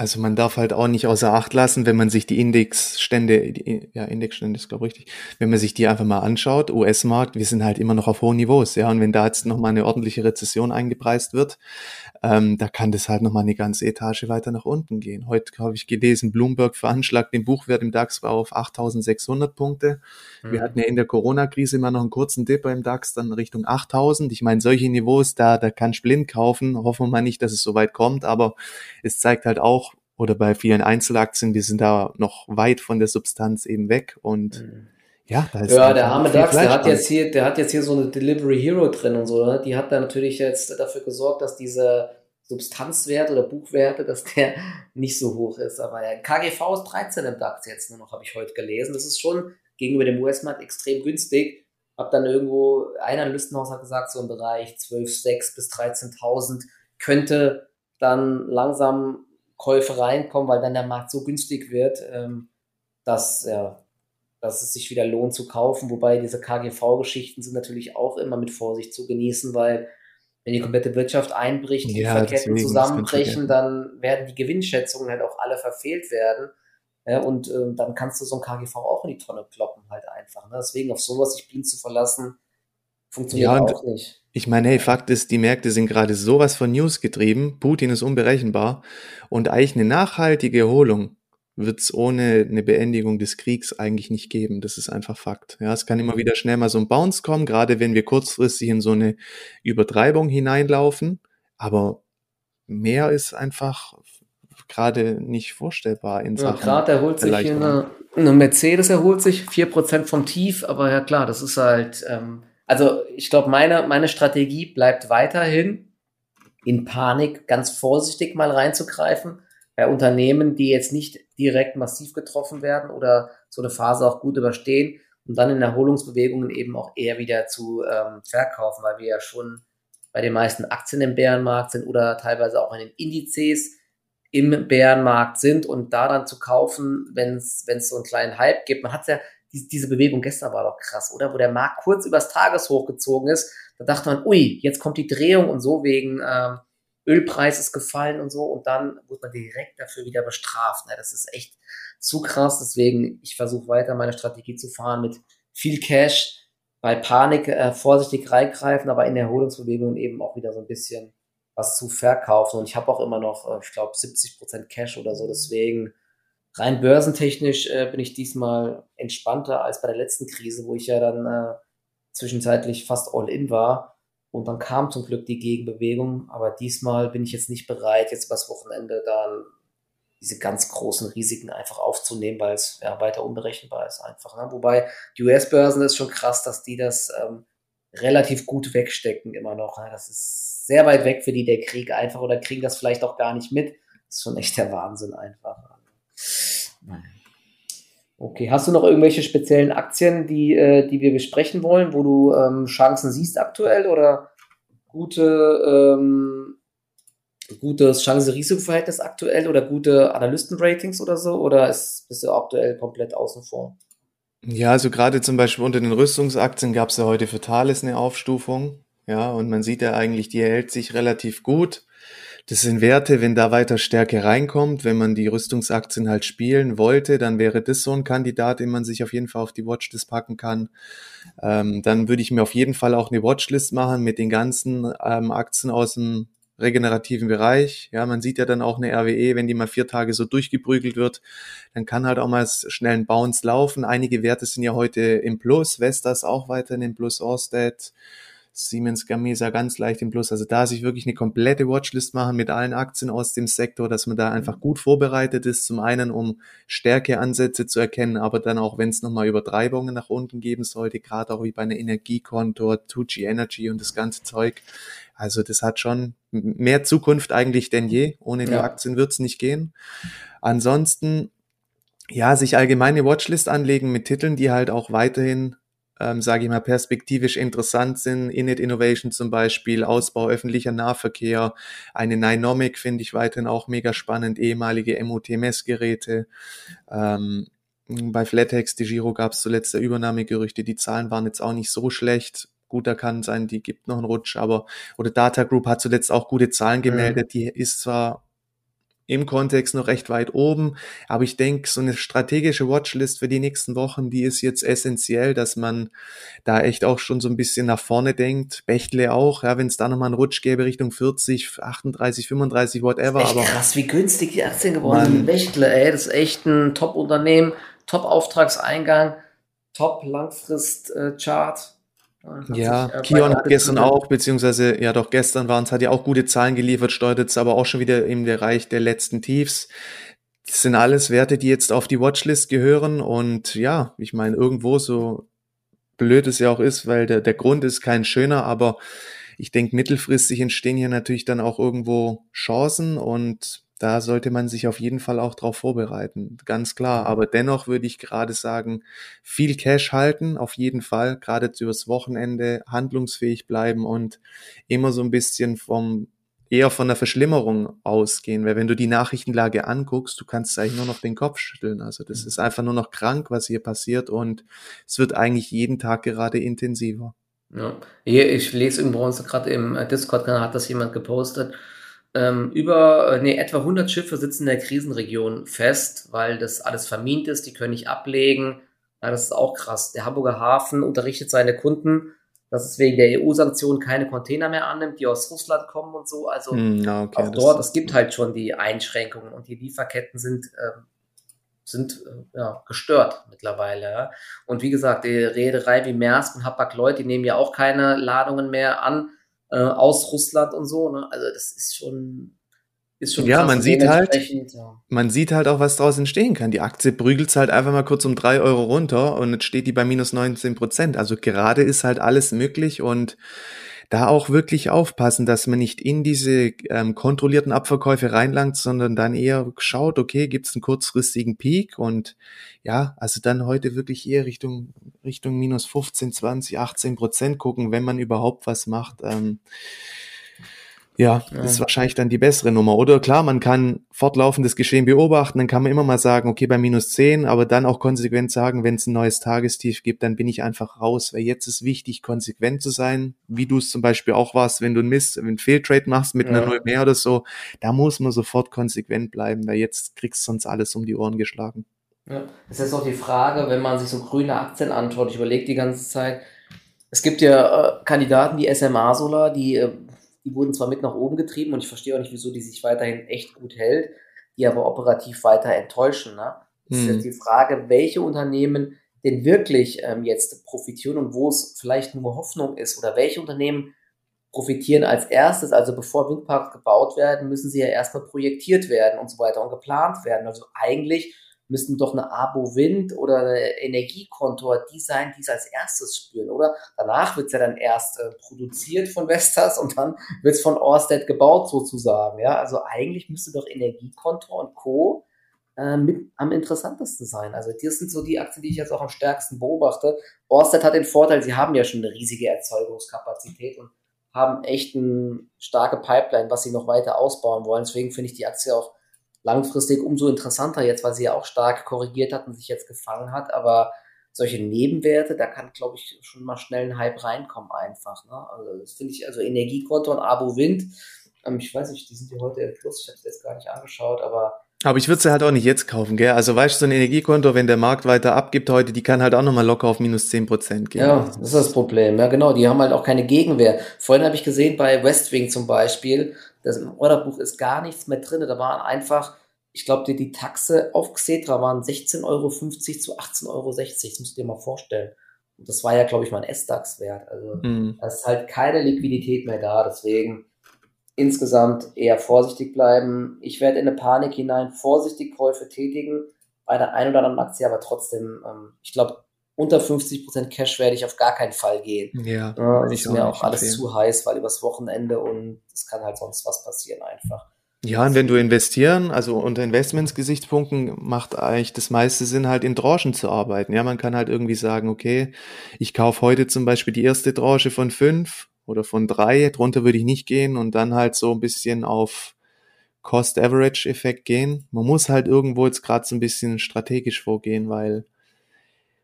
also man darf halt auch nicht außer Acht lassen, wenn man sich die Indexstände, die, ja, Indexstände ist glaube ich richtig, wenn man sich die einfach mal anschaut, US-Markt, wir sind halt immer noch auf hohen Niveaus, ja, und wenn da jetzt nochmal eine ordentliche Rezession eingepreist wird, ähm, da kann das halt nochmal eine ganze Etage weiter nach unten gehen. Heute habe ich gelesen, Bloomberg veranschlagt den Buchwert im DAX war auf 8600 Punkte. Mhm. Wir hatten ja in der Corona-Krise immer noch einen kurzen Dip im DAX, dann Richtung 8000. Ich meine, solche Niveaus, da, da kann ich blind kaufen. Hoffen wir mal nicht, dass es so weit kommt, aber es zeigt halt auch, oder bei vielen Einzelaktien, die sind da noch weit von der Substanz eben weg und mhm Ja, da ist ja der arme DAX, der hat, jetzt hier, der hat jetzt hier so eine Delivery Hero drin und so. Ne? Die hat da natürlich jetzt dafür gesorgt, dass diese Substanzwert oder Buchwerte, dass der nicht so hoch ist. Aber ja, KGV ist 13 im DAX jetzt nur noch, habe ich heute gelesen. Das ist schon gegenüber dem US-Markt extrem günstig. Hab dann irgendwo, ein Analystenhaus hat gesagt, so im Bereich 12,6 bis 13.000 könnte dann langsam Käufe reinkommen, weil dann der Markt so günstig wird, ähm, dass, ja, dass es sich wieder lohnt zu kaufen. Wobei diese KGV-Geschichten sind natürlich auch immer mit Vorsicht zu genießen, weil wenn die komplette Wirtschaft einbricht, die ja, Lieferketten zusammenbrechen, dann werden die Gewinnschätzungen halt auch alle verfehlt werden. Ja, und äh, dann kannst du so ein KGV auch in die Tonne kloppen, halt einfach. Ne? Deswegen auf sowas sich blind zu verlassen, funktioniert ja, auch nicht. Ich meine, hey, Fakt ist, die Märkte sind gerade sowas von News getrieben. Putin ist unberechenbar. Und eigentlich eine nachhaltige Erholung wird es ohne eine Beendigung des Kriegs eigentlich nicht geben. Das ist einfach Fakt. Ja, es kann immer wieder schnell mal so ein Bounce kommen, gerade wenn wir kurzfristig in so eine Übertreibung hineinlaufen. Aber mehr ist einfach gerade nicht vorstellbar in Sachen. Ja, gerade erholt sich eine, eine, Mercedes erholt sich 4% vom Tief, aber ja klar, das ist halt, ähm, also ich glaube, meine, meine Strategie bleibt weiterhin in Panik ganz vorsichtig mal reinzugreifen bei Unternehmen, die jetzt nicht direkt massiv getroffen werden oder so eine Phase auch gut überstehen und dann in Erholungsbewegungen eben auch eher wieder zu ähm, verkaufen, weil wir ja schon bei den meisten Aktien im Bärenmarkt sind oder teilweise auch in den Indizes im Bärenmarkt sind und da dann zu kaufen, wenn es so einen kleinen Hype gibt. Man hat ja, die, diese Bewegung gestern war doch krass, oder? Wo der Markt kurz übers Tageshoch gezogen ist, da dachte man, ui, jetzt kommt die Drehung und so wegen ähm, Ölpreis ist gefallen und so und dann wird man direkt dafür wieder bestraft. Ne? Das ist echt zu krass. Deswegen, ich versuche weiter meine Strategie zu fahren mit viel Cash, bei Panik äh, vorsichtig reingreifen, aber in Erholungsbewegungen eben auch wieder so ein bisschen was zu verkaufen. Und ich habe auch immer noch, äh, ich glaube, 70% Cash oder so. Deswegen rein börsentechnisch äh, bin ich diesmal entspannter als bei der letzten Krise, wo ich ja dann äh, zwischenzeitlich fast all in war. Und dann kam zum Glück die Gegenbewegung. Aber diesmal bin ich jetzt nicht bereit, jetzt übers Wochenende dann diese ganz großen Risiken einfach aufzunehmen, weil es ja weiter unberechenbar ist einfach. Ne? Wobei die US-Börsen ist schon krass, dass die das ähm, relativ gut wegstecken immer noch. Ne? Das ist sehr weit weg für die der Krieg einfach oder kriegen das vielleicht auch gar nicht mit. Das ist schon echt der Wahnsinn einfach. Okay, hast du noch irgendwelche speziellen Aktien, die, äh, die wir besprechen wollen, wo du ähm, Chancen siehst aktuell oder gute, ähm, gutes Chance-Risiko-Verhältnis aktuell oder gute Analysten-Ratings oder so? Oder ist, bist du aktuell komplett außen vor? Ja, also gerade zum Beispiel unter den Rüstungsaktien gab es ja heute für Thales eine Aufstufung. Ja, und man sieht ja eigentlich, die erhält sich relativ gut. Das sind Werte, wenn da weiter Stärke reinkommt, wenn man die Rüstungsaktien halt spielen wollte, dann wäre das so ein Kandidat, den man sich auf jeden Fall auf die Watchlist packen kann. Ähm, dann würde ich mir auf jeden Fall auch eine Watchlist machen mit den ganzen ähm, Aktien aus dem regenerativen Bereich. Ja, man sieht ja dann auch eine RWE, wenn die mal vier Tage so durchgeprügelt wird, dann kann halt auch mal schnell ein Bounce laufen. Einige Werte sind ja heute im Plus, Vestas auch weiterhin im Plus, Orsted, Siemens Gamesa ganz leicht im Plus. Also da sich wirklich eine komplette Watchlist machen mit allen Aktien aus dem Sektor, dass man da einfach gut vorbereitet ist. Zum einen, um Stärkeansätze zu erkennen, aber dann auch, wenn es nochmal Übertreibungen nach unten geben sollte, gerade auch wie bei einer Energiekontor, 2G Energy und das ganze Zeug. Also das hat schon mehr Zukunft eigentlich denn je. Ohne die ja. Aktien wird es nicht gehen. Ansonsten ja, sich allgemeine Watchlist anlegen mit Titeln, die halt auch weiterhin ähm, sage ich mal, perspektivisch interessant sind. Init Innovation zum Beispiel, Ausbau öffentlicher Nahverkehr, eine Nynomic finde ich weiterhin auch mega spannend, ehemalige MOT-Messgeräte. Ähm, bei Flatex, die Giro gab es zuletzt der Übernahmegerüchte, die Zahlen waren jetzt auch nicht so schlecht. Gut, da kann sein, die gibt noch einen Rutsch, aber oder Data Group hat zuletzt auch gute Zahlen gemeldet. Mhm. Die ist zwar im Kontext noch recht weit oben. Aber ich denke, so eine strategische Watchlist für die nächsten Wochen, die ist jetzt essentiell, dass man da echt auch schon so ein bisschen nach vorne denkt. Bechtle auch, ja, wenn es da nochmal einen Rutsch gäbe Richtung 40, 38, 35, whatever. Echt aber krass, wie günstig die Aktien geworden sind. Bechtle, ey, das ist echt ein Top-Unternehmen, Top-Auftragseingang, Top-Langfrist-Chart. Ja, Kion hat gestern auch, beziehungsweise ja doch gestern waren es, hat ja auch gute Zahlen geliefert, steuert jetzt aber auch schon wieder im Bereich der letzten Tiefs. Das sind alles Werte, die jetzt auf die Watchlist gehören und ja, ich meine, irgendwo so blöd es ja auch ist, weil der, der Grund ist kein schöner, aber ich denke, mittelfristig entstehen hier natürlich dann auch irgendwo Chancen und da sollte man sich auf jeden Fall auch darauf vorbereiten, ganz klar. Aber dennoch würde ich gerade sagen, viel Cash halten, auf jeden Fall, gerade übers Wochenende handlungsfähig bleiben und immer so ein bisschen vom eher von der Verschlimmerung ausgehen, weil wenn du die Nachrichtenlage anguckst, du kannst eigentlich nur noch den Kopf schütteln. Also das ist einfach nur noch krank, was hier passiert und es wird eigentlich jeden Tag gerade intensiver. Ja, ich lese übrigens gerade im Discord-Kanal hat das jemand gepostet ähm, über, äh, nee, etwa 100 Schiffe sitzen in der Krisenregion fest, weil das alles vermint ist, die können nicht ablegen. Ja, das ist auch krass. Der Hamburger Hafen unterrichtet seine Kunden, dass es wegen der EU-Sanktionen keine Container mehr annimmt, die aus Russland kommen und so. Also hm, okay, auch dort, es gibt halt schon die Einschränkungen und die Lieferketten sind, äh, sind äh, ja, gestört mittlerweile. Ja. Und wie gesagt, die Reederei wie Maersk und Hapag-Lloyd, die nehmen ja auch keine Ladungen mehr an äh, aus Russland und so. Ne? Also das ist schon, ist schon ja, krass. man sieht halt, ja. man sieht halt auch, was daraus entstehen kann. Die Aktie prügelt halt einfach mal kurz um drei Euro runter und jetzt steht die bei minus 19 Prozent. Also gerade ist halt alles möglich und da auch wirklich aufpassen, dass man nicht in diese ähm, kontrollierten Abverkäufe reinlangt, sondern dann eher schaut, okay, gibt es einen kurzfristigen Peak und ja, also dann heute wirklich eher Richtung Richtung minus 15, 20, 18 Prozent gucken, wenn man überhaupt was macht. Ähm, ja, ja, ist wahrscheinlich dann die bessere Nummer. Oder klar, man kann fortlaufendes Geschehen beobachten, dann kann man immer mal sagen, okay, bei minus 10, aber dann auch konsequent sagen, wenn es ein neues Tagestief gibt, dann bin ich einfach raus. Weil jetzt ist wichtig, konsequent zu sein, wie du es zum Beispiel auch warst, wenn du ein Mist, wenn ein Fehltrade machst mit ja. einer Null mehr oder so, da muss man sofort konsequent bleiben, weil jetzt kriegst du sonst alles um die Ohren geschlagen. Ja, das ist auch die Frage, wenn man sich so grüne Aktien anschaut, ich überlege die ganze Zeit, es gibt ja äh, Kandidaten wie SMA Solar, die äh, die wurden zwar mit nach oben getrieben und ich verstehe auch nicht, wieso die sich weiterhin echt gut hält, die aber operativ weiter enttäuschen. Ne? Das hm. ist jetzt die Frage, welche Unternehmen denn wirklich ähm, jetzt profitieren und wo es vielleicht nur Hoffnung ist oder welche Unternehmen profitieren als erstes, also bevor Windparks gebaut werden, müssen sie ja erstmal projektiert werden und so weiter und geplant werden. Also eigentlich müssten doch eine Abo Wind oder eine Energiekonto die sein, die es als erstes spüren, oder? Danach wird es ja dann erst äh, produziert von Vestas und dann wird es von Orsted gebaut sozusagen. Ja, also eigentlich müsste doch Energiekonto und Co. Äh, mit am interessantesten sein. Also das sind so die Aktien, die ich jetzt auch am stärksten beobachte. Orsted hat den Vorteil, sie haben ja schon eine riesige Erzeugungskapazität und haben echt eine starke Pipeline, was sie noch weiter ausbauen wollen. Deswegen finde ich die Aktie auch langfristig umso interessanter jetzt, weil sie ja auch stark korrigiert hat und sich jetzt gefangen hat. Aber solche Nebenwerte, da kann, glaube ich, schon mal schnell ein Hype reinkommen einfach. Ne? Also das finde ich, also Energiekonto und Abo Wind, ähm, ich weiß nicht, die sind ja heute im Plus, ich habe es jetzt gar nicht angeschaut, aber aber ich würde sie halt auch nicht jetzt kaufen, gell? Also weißt du, so ein Energiekonto, wenn der Markt weiter abgibt heute, die kann halt auch nochmal locker auf minus zehn Prozent gehen. Ja, das ist das Problem. Ja, genau. Die haben halt auch keine Gegenwehr. Vorhin habe ich gesehen, bei Westwing zum Beispiel, das im Orderbuch ist gar nichts mehr drin. Da waren einfach, ich glaube, die, die Taxe auf Xetra waren 16,50 Euro zu 18,60 Euro. Das musst du dir mal vorstellen. Und das war ja, glaube ich, mein S-DAX-Wert. Also mhm. da ist halt keine Liquidität mehr da. Deswegen insgesamt eher vorsichtig bleiben. Ich werde in eine Panik hinein vorsichtig Käufe tätigen bei der einen oder anderen Aktie, aber trotzdem, ähm, ich glaube, unter 50% Cash werde ich auf gar keinen Fall gehen. Ja, ja das ist mir auch alles empfehlen. zu heiß, weil übers Wochenende und es kann halt sonst was passieren einfach. Ja, und wenn du investieren, also unter Investments-Gesichtspunkten macht eigentlich das meiste Sinn, halt in Tranchen zu arbeiten. Ja, man kann halt irgendwie sagen, okay, ich kaufe heute zum Beispiel die erste Tranche von fünf oder von drei, drunter würde ich nicht gehen und dann halt so ein bisschen auf Cost-Average-Effekt gehen. Man muss halt irgendwo jetzt gerade so ein bisschen strategisch vorgehen, weil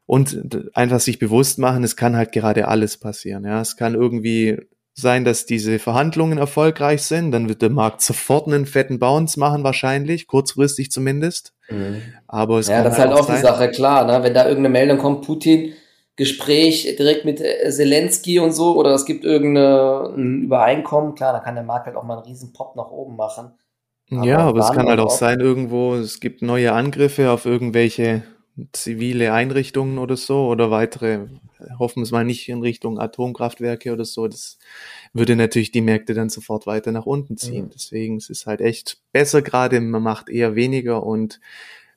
und einfach sich bewusst machen, es kann halt gerade alles passieren. Ja, es kann irgendwie sein, dass diese Verhandlungen erfolgreich sind, dann wird der Markt sofort einen fetten Bounce machen, wahrscheinlich, kurzfristig zumindest. Mhm. Aber es ja, das ist halt auch, auch die Sache, klar, ne? wenn da irgendeine Meldung kommt, Putin Gespräch direkt mit äh, Zelensky und so, oder es gibt irgendein Übereinkommen, klar, da kann der Markt halt auch mal einen riesen Pop nach oben machen. Aber ja, aber es kann halt auch sein, irgendwo, es gibt neue Angriffe auf irgendwelche zivile Einrichtungen oder so oder weitere, hoffen wir es mal nicht in Richtung Atomkraftwerke oder so. Das würde natürlich die Märkte dann sofort weiter nach unten ziehen. Mhm. Deswegen es ist es halt echt besser gerade, man macht eher weniger und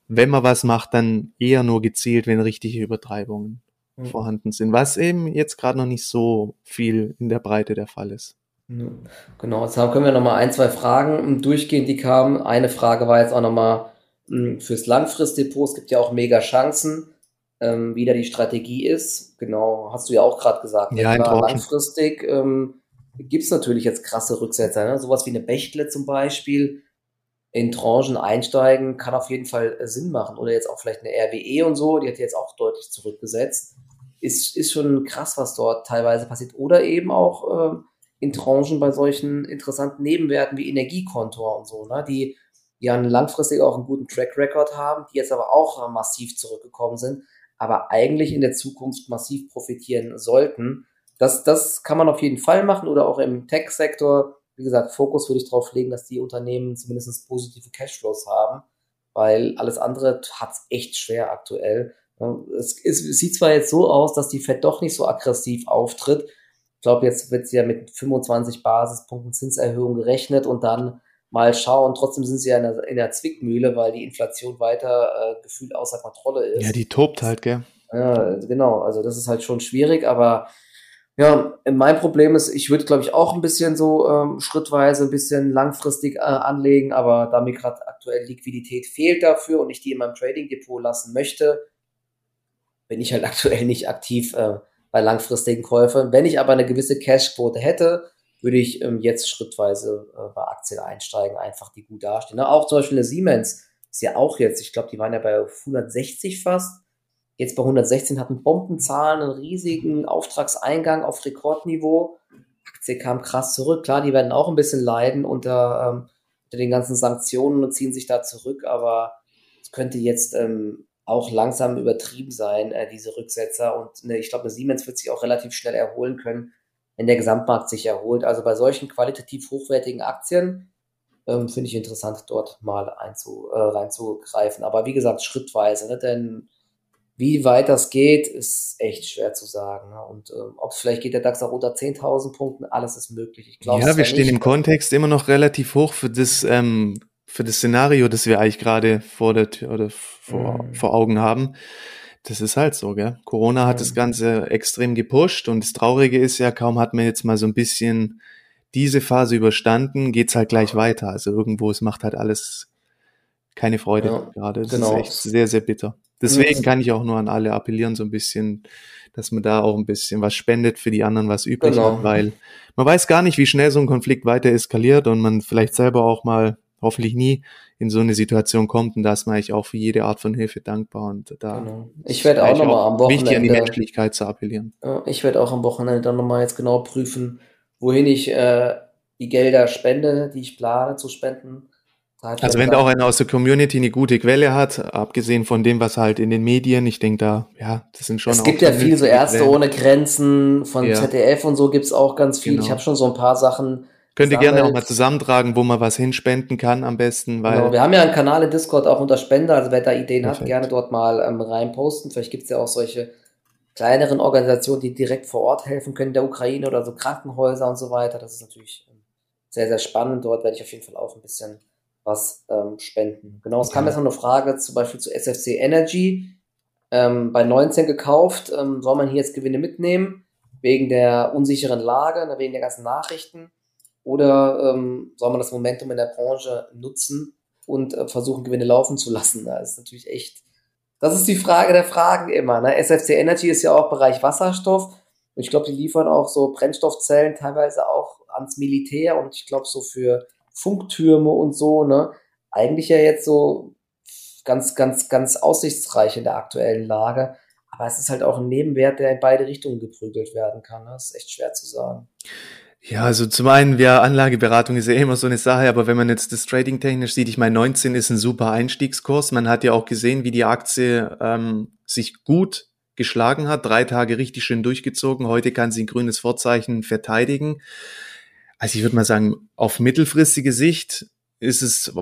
wenn man was macht, dann eher nur gezielt, wenn richtige Übertreibungen mhm. vorhanden sind, was eben jetzt gerade noch nicht so viel in der Breite der Fall ist. Genau, jetzt können wir nochmal ein, zwei Fragen durchgehen, die kamen. Eine Frage war jetzt auch nochmal hm, fürs Langfristdepot. Es gibt ja auch mega Chancen, ähm, wie da die Strategie ist. Genau, hast du ja auch gerade gesagt. Ja, langfristig ähm, gibt es natürlich jetzt krasse Rücksetzer. Ne? Sowas wie eine Bechtle zum Beispiel. In Tranchen einsteigen kann auf jeden Fall äh, Sinn machen. Oder jetzt auch vielleicht eine RWE und so, die hat jetzt auch deutlich zurückgesetzt. Ist, ist schon krass, was dort teilweise passiert. Oder eben auch ähm, in Tranchen bei solchen interessanten Nebenwerten wie Energiekontor und so, ne? die ja langfristig auch einen guten Track Record haben, die jetzt aber auch massiv zurückgekommen sind, aber eigentlich in der Zukunft massiv profitieren sollten. Das, das kann man auf jeden Fall machen oder auch im Tech-Sektor. Wie gesagt, Fokus würde ich darauf legen, dass die Unternehmen zumindest positive Cashflows haben, weil alles andere hat es echt schwer aktuell. Es, es, es sieht zwar jetzt so aus, dass die Fed doch nicht so aggressiv auftritt, ich glaube, jetzt wird sie ja mit 25 Basispunkten Zinserhöhung gerechnet und dann mal schauen. Trotzdem sind sie ja in der, in der Zwickmühle, weil die Inflation weiter äh, gefühlt außer Kontrolle ist. Ja, die tobt halt, gell? Ja, genau. Also das ist halt schon schwierig, aber ja, mein Problem ist, ich würde, glaube ich, auch ein bisschen so ähm, schrittweise, ein bisschen langfristig äh, anlegen, aber da mir gerade aktuell Liquidität fehlt dafür und ich die in meinem Trading Depot lassen möchte, bin ich halt aktuell nicht aktiv äh, bei langfristigen Käufen. Wenn ich aber eine gewisse Cashquote hätte, würde ich ähm, jetzt schrittweise äh, bei Aktien einsteigen, einfach die gut dastehen. Ne? Auch zum Beispiel eine Siemens ist ja auch jetzt, ich glaube, die waren ja bei 160 fast. Jetzt bei 116 hatten Bombenzahlen, einen riesigen Auftragseingang auf Rekordniveau. Aktie kam krass zurück. Klar, die werden auch ein bisschen leiden unter, ähm, unter den ganzen Sanktionen und ziehen sich da zurück, aber es könnte jetzt ähm, auch langsam übertrieben sein, äh, diese Rücksetzer. Und ne, ich glaube, Siemens wird sich auch relativ schnell erholen können, wenn der Gesamtmarkt sich erholt. Also bei solchen qualitativ hochwertigen Aktien ähm, finde ich interessant, dort mal einzu, äh, reinzugreifen. Aber wie gesagt, schrittweise, ne? denn wie weit das geht, ist echt schwer zu sagen. Ne? Und ähm, ob es vielleicht geht der DAX auch unter 10.000 Punkten, alles ist möglich. Ich glaube, ja, wir stehen nicht. im Kontext immer noch relativ hoch für das ähm, für das Szenario, das wir eigentlich gerade vor der Tür oder vor, mhm. vor Augen haben. Das ist halt so, gell? Corona hat mhm. das Ganze extrem gepusht und das Traurige ist ja, kaum hat man jetzt mal so ein bisschen diese Phase überstanden, geht's halt gleich weiter. Also irgendwo, es macht halt alles keine Freude ja, gerade. Das genau. ist echt sehr, sehr bitter. Deswegen kann ich auch nur an alle appellieren, so ein bisschen, dass man da auch ein bisschen was spendet für die anderen, was übrig genau. hat, weil man weiß gar nicht, wie schnell so ein Konflikt weiter eskaliert und man vielleicht selber auch mal hoffentlich nie in so eine Situation kommt und da ist man eigentlich auch für jede Art von Hilfe dankbar und da genau. ich werde auch nochmal am Wochenende wichtig an die Menschlichkeit zu appellieren. Ich werde auch am Wochenende dann nochmal jetzt genau prüfen, wohin ich äh, die Gelder spende, die ich plane zu spenden. Also wenn da auch einer aus der Community eine gute Quelle hat, abgesehen von dem, was halt in den Medien, ich denke da, ja, das sind schon. Es gibt ja viel so Ärzte Quellen. ohne Grenzen von ja. ZDF und so gibt's auch ganz viel. Genau. Ich habe schon so ein paar Sachen Könnt ihr gerne auch mal zusammentragen, wo man was hinspenden kann am besten. Weil genau, wir haben ja einen Kanal in Discord auch unter Spender, also wer da Ideen Perfekt. hat, gerne dort mal ähm, reinposten. Vielleicht gibt es ja auch solche kleineren Organisationen, die direkt vor Ort helfen können, der Ukraine oder so Krankenhäuser und so weiter. Das ist natürlich ähm, sehr, sehr spannend. Dort werde ich auf jeden Fall auch ein bisschen was ähm, spenden. Genau, es kam jetzt noch eine Frage zum Beispiel zu SFC Energy. Ähm, bei 19 gekauft, ähm, soll man hier jetzt Gewinne mitnehmen, wegen der unsicheren Lage, ne, wegen der ganzen Nachrichten. Oder ähm, soll man das Momentum in der Branche nutzen und äh, versuchen, Gewinne laufen zu lassen? Das ist natürlich echt, das ist die Frage der Fragen immer. Ne? SFC Energy ist ja auch Bereich Wasserstoff. Und ich glaube, die liefern auch so Brennstoffzellen teilweise auch ans Militär und ich glaube so für Funktürme und so, ne? Eigentlich ja jetzt so ganz, ganz, ganz aussichtsreich in der aktuellen Lage. Aber es ist halt auch ein Nebenwert, der in beide Richtungen geprügelt werden kann. Ne? Das ist echt schwer zu sagen. Ja, also zum einen, ja, Anlageberatung ist ja immer so eine Sache, aber wenn man jetzt das Trading technisch sieht, ich meine, 19 ist ein super Einstiegskurs. Man hat ja auch gesehen, wie die Aktie ähm, sich gut geschlagen hat, drei Tage richtig schön durchgezogen. Heute kann sie ein grünes Vorzeichen verteidigen. Also ich würde mal sagen, auf mittelfristige Sicht ist es,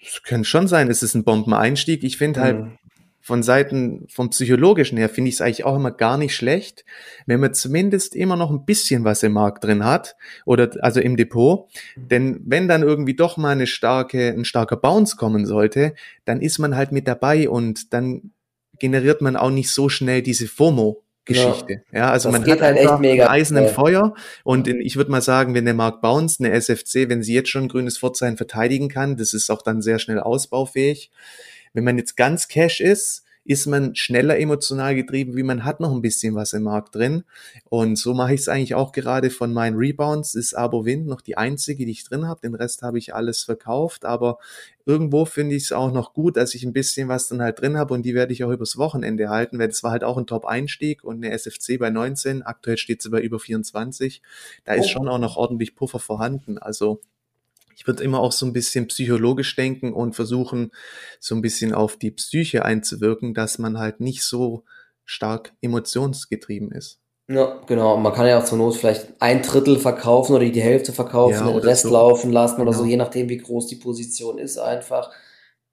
es könnte schon sein, ist es ein Bombeneinstieg. Ich finde halt, mhm von Seiten vom psychologischen her finde ich es eigentlich auch immer gar nicht schlecht, wenn man zumindest immer noch ein bisschen was im Markt drin hat oder also im Depot. Denn wenn dann irgendwie doch mal eine starke, ein starker Bounce kommen sollte, dann ist man halt mit dabei und dann generiert man auch nicht so schnell diese FOMO. Geschichte. Ja, ja also das man hat halt echt mega ein Eisen im Feuer und in, ich würde mal sagen, wenn der Markt bounce, eine SFC, wenn sie jetzt schon grünes Vorzeichen verteidigen kann, das ist auch dann sehr schnell ausbaufähig. Wenn man jetzt ganz Cash ist, ist man schneller emotional getrieben, wie man hat noch ein bisschen was im Markt drin. Und so mache ich es eigentlich auch gerade von meinen Rebounds. Ist Abo Wind noch die einzige, die ich drin habe. Den Rest habe ich alles verkauft. Aber irgendwo finde ich es auch noch gut, dass ich ein bisschen was dann halt drin habe und die werde ich auch übers Wochenende halten, weil das war halt auch ein Top-Einstieg und eine SFC bei 19. Aktuell steht sie bei über 24. Da ist oh. schon auch noch ordentlich Puffer vorhanden. Also ich würde immer auch so ein bisschen psychologisch denken und versuchen, so ein bisschen auf die Psyche einzuwirken, dass man halt nicht so stark emotionsgetrieben ist. Ja, genau. Man kann ja auch zur Not vielleicht ein Drittel verkaufen oder die Hälfte verkaufen, ja, den Rest so. laufen lassen genau. oder so, genau. je nachdem, wie groß die Position ist einfach.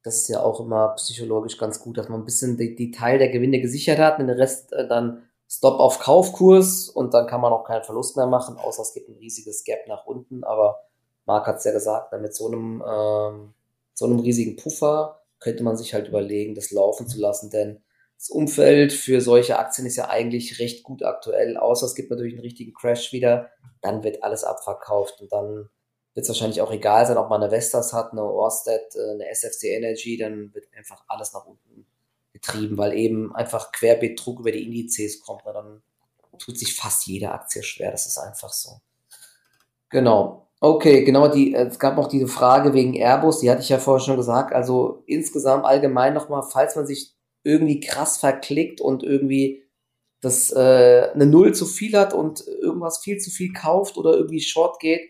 Das ist ja auch immer psychologisch ganz gut, dass man ein bisschen die, die Teil der Gewinne gesichert hat und den Rest äh, dann Stop auf Kaufkurs und dann kann man auch keinen Verlust mehr machen, außer es gibt ein riesiges Gap nach unten, aber Marc hat es ja gesagt, mit so einem, ähm, so einem riesigen Puffer könnte man sich halt überlegen, das laufen zu lassen, denn das Umfeld für solche Aktien ist ja eigentlich recht gut aktuell, außer es gibt natürlich einen richtigen Crash wieder, dann wird alles abverkauft und dann wird es wahrscheinlich auch egal sein, ob man eine Vestas hat, eine Orsted, äh, eine SFC Energy, dann wird einfach alles nach unten getrieben, weil eben einfach Querbetrug über die Indizes kommt. Dann tut sich fast jede Aktie schwer, das ist einfach so. Genau. Okay, genau, die, es gab auch diese Frage wegen Airbus, die hatte ich ja vorher schon gesagt. Also insgesamt allgemein nochmal, falls man sich irgendwie krass verklickt und irgendwie das äh, eine Null zu viel hat und irgendwas viel zu viel kauft oder irgendwie short geht,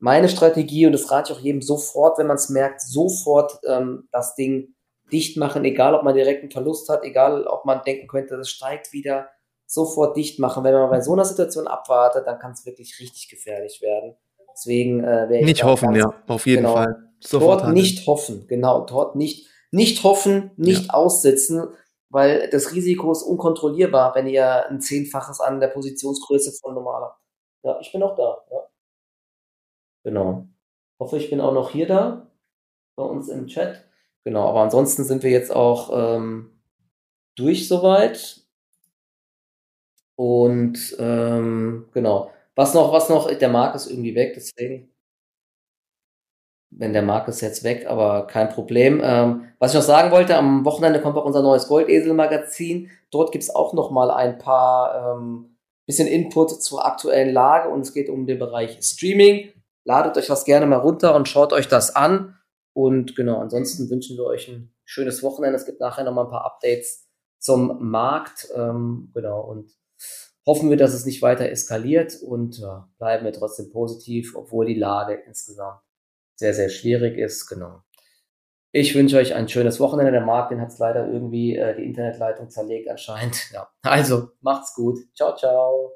meine Strategie, und das rate ich auch jedem sofort, wenn man es merkt, sofort ähm, das Ding dicht machen, egal ob man direkt einen Verlust hat, egal ob man denken könnte, das steigt wieder, sofort dicht machen. Wenn man bei so einer Situation abwartet, dann kann es wirklich richtig gefährlich werden. Deswegen äh, wäre ich. Nicht hoffen, ja, auf jeden genau, Fall. Sofort dort nicht hoffen, genau, dort nicht, nicht hoffen, nicht ja. aussitzen, weil das Risiko ist unkontrollierbar, wenn ihr ein Zehnfaches an der Positionsgröße von normal habt. Ja, ich bin auch da, ja. Genau. Hoffe, ich bin auch noch hier da bei uns im Chat. Genau, aber ansonsten sind wir jetzt auch ähm, durch soweit. Und ähm, genau. Was noch, was noch, der Markt ist irgendwie weg, deswegen. Wenn der Markt ist jetzt weg, aber kein Problem. Ähm, was ich noch sagen wollte, am Wochenende kommt auch unser neues Goldesel-Magazin. Dort gibt es auch noch mal ein paar ähm, bisschen Input zur aktuellen Lage und es geht um den Bereich Streaming. Ladet euch das gerne mal runter und schaut euch das an. Und genau, ansonsten wünschen wir euch ein schönes Wochenende. Es gibt nachher noch mal ein paar Updates zum Markt. Ähm, genau, und hoffen wir, dass es nicht weiter eskaliert und ja, bleiben wir trotzdem positiv, obwohl die Lage insgesamt sehr, sehr schwierig ist. Genau. Ich wünsche euch ein schönes Wochenende. Der Markt, den hat es leider irgendwie äh, die Internetleitung zerlegt anscheinend. Ja. Also, macht's gut. Ciao, ciao.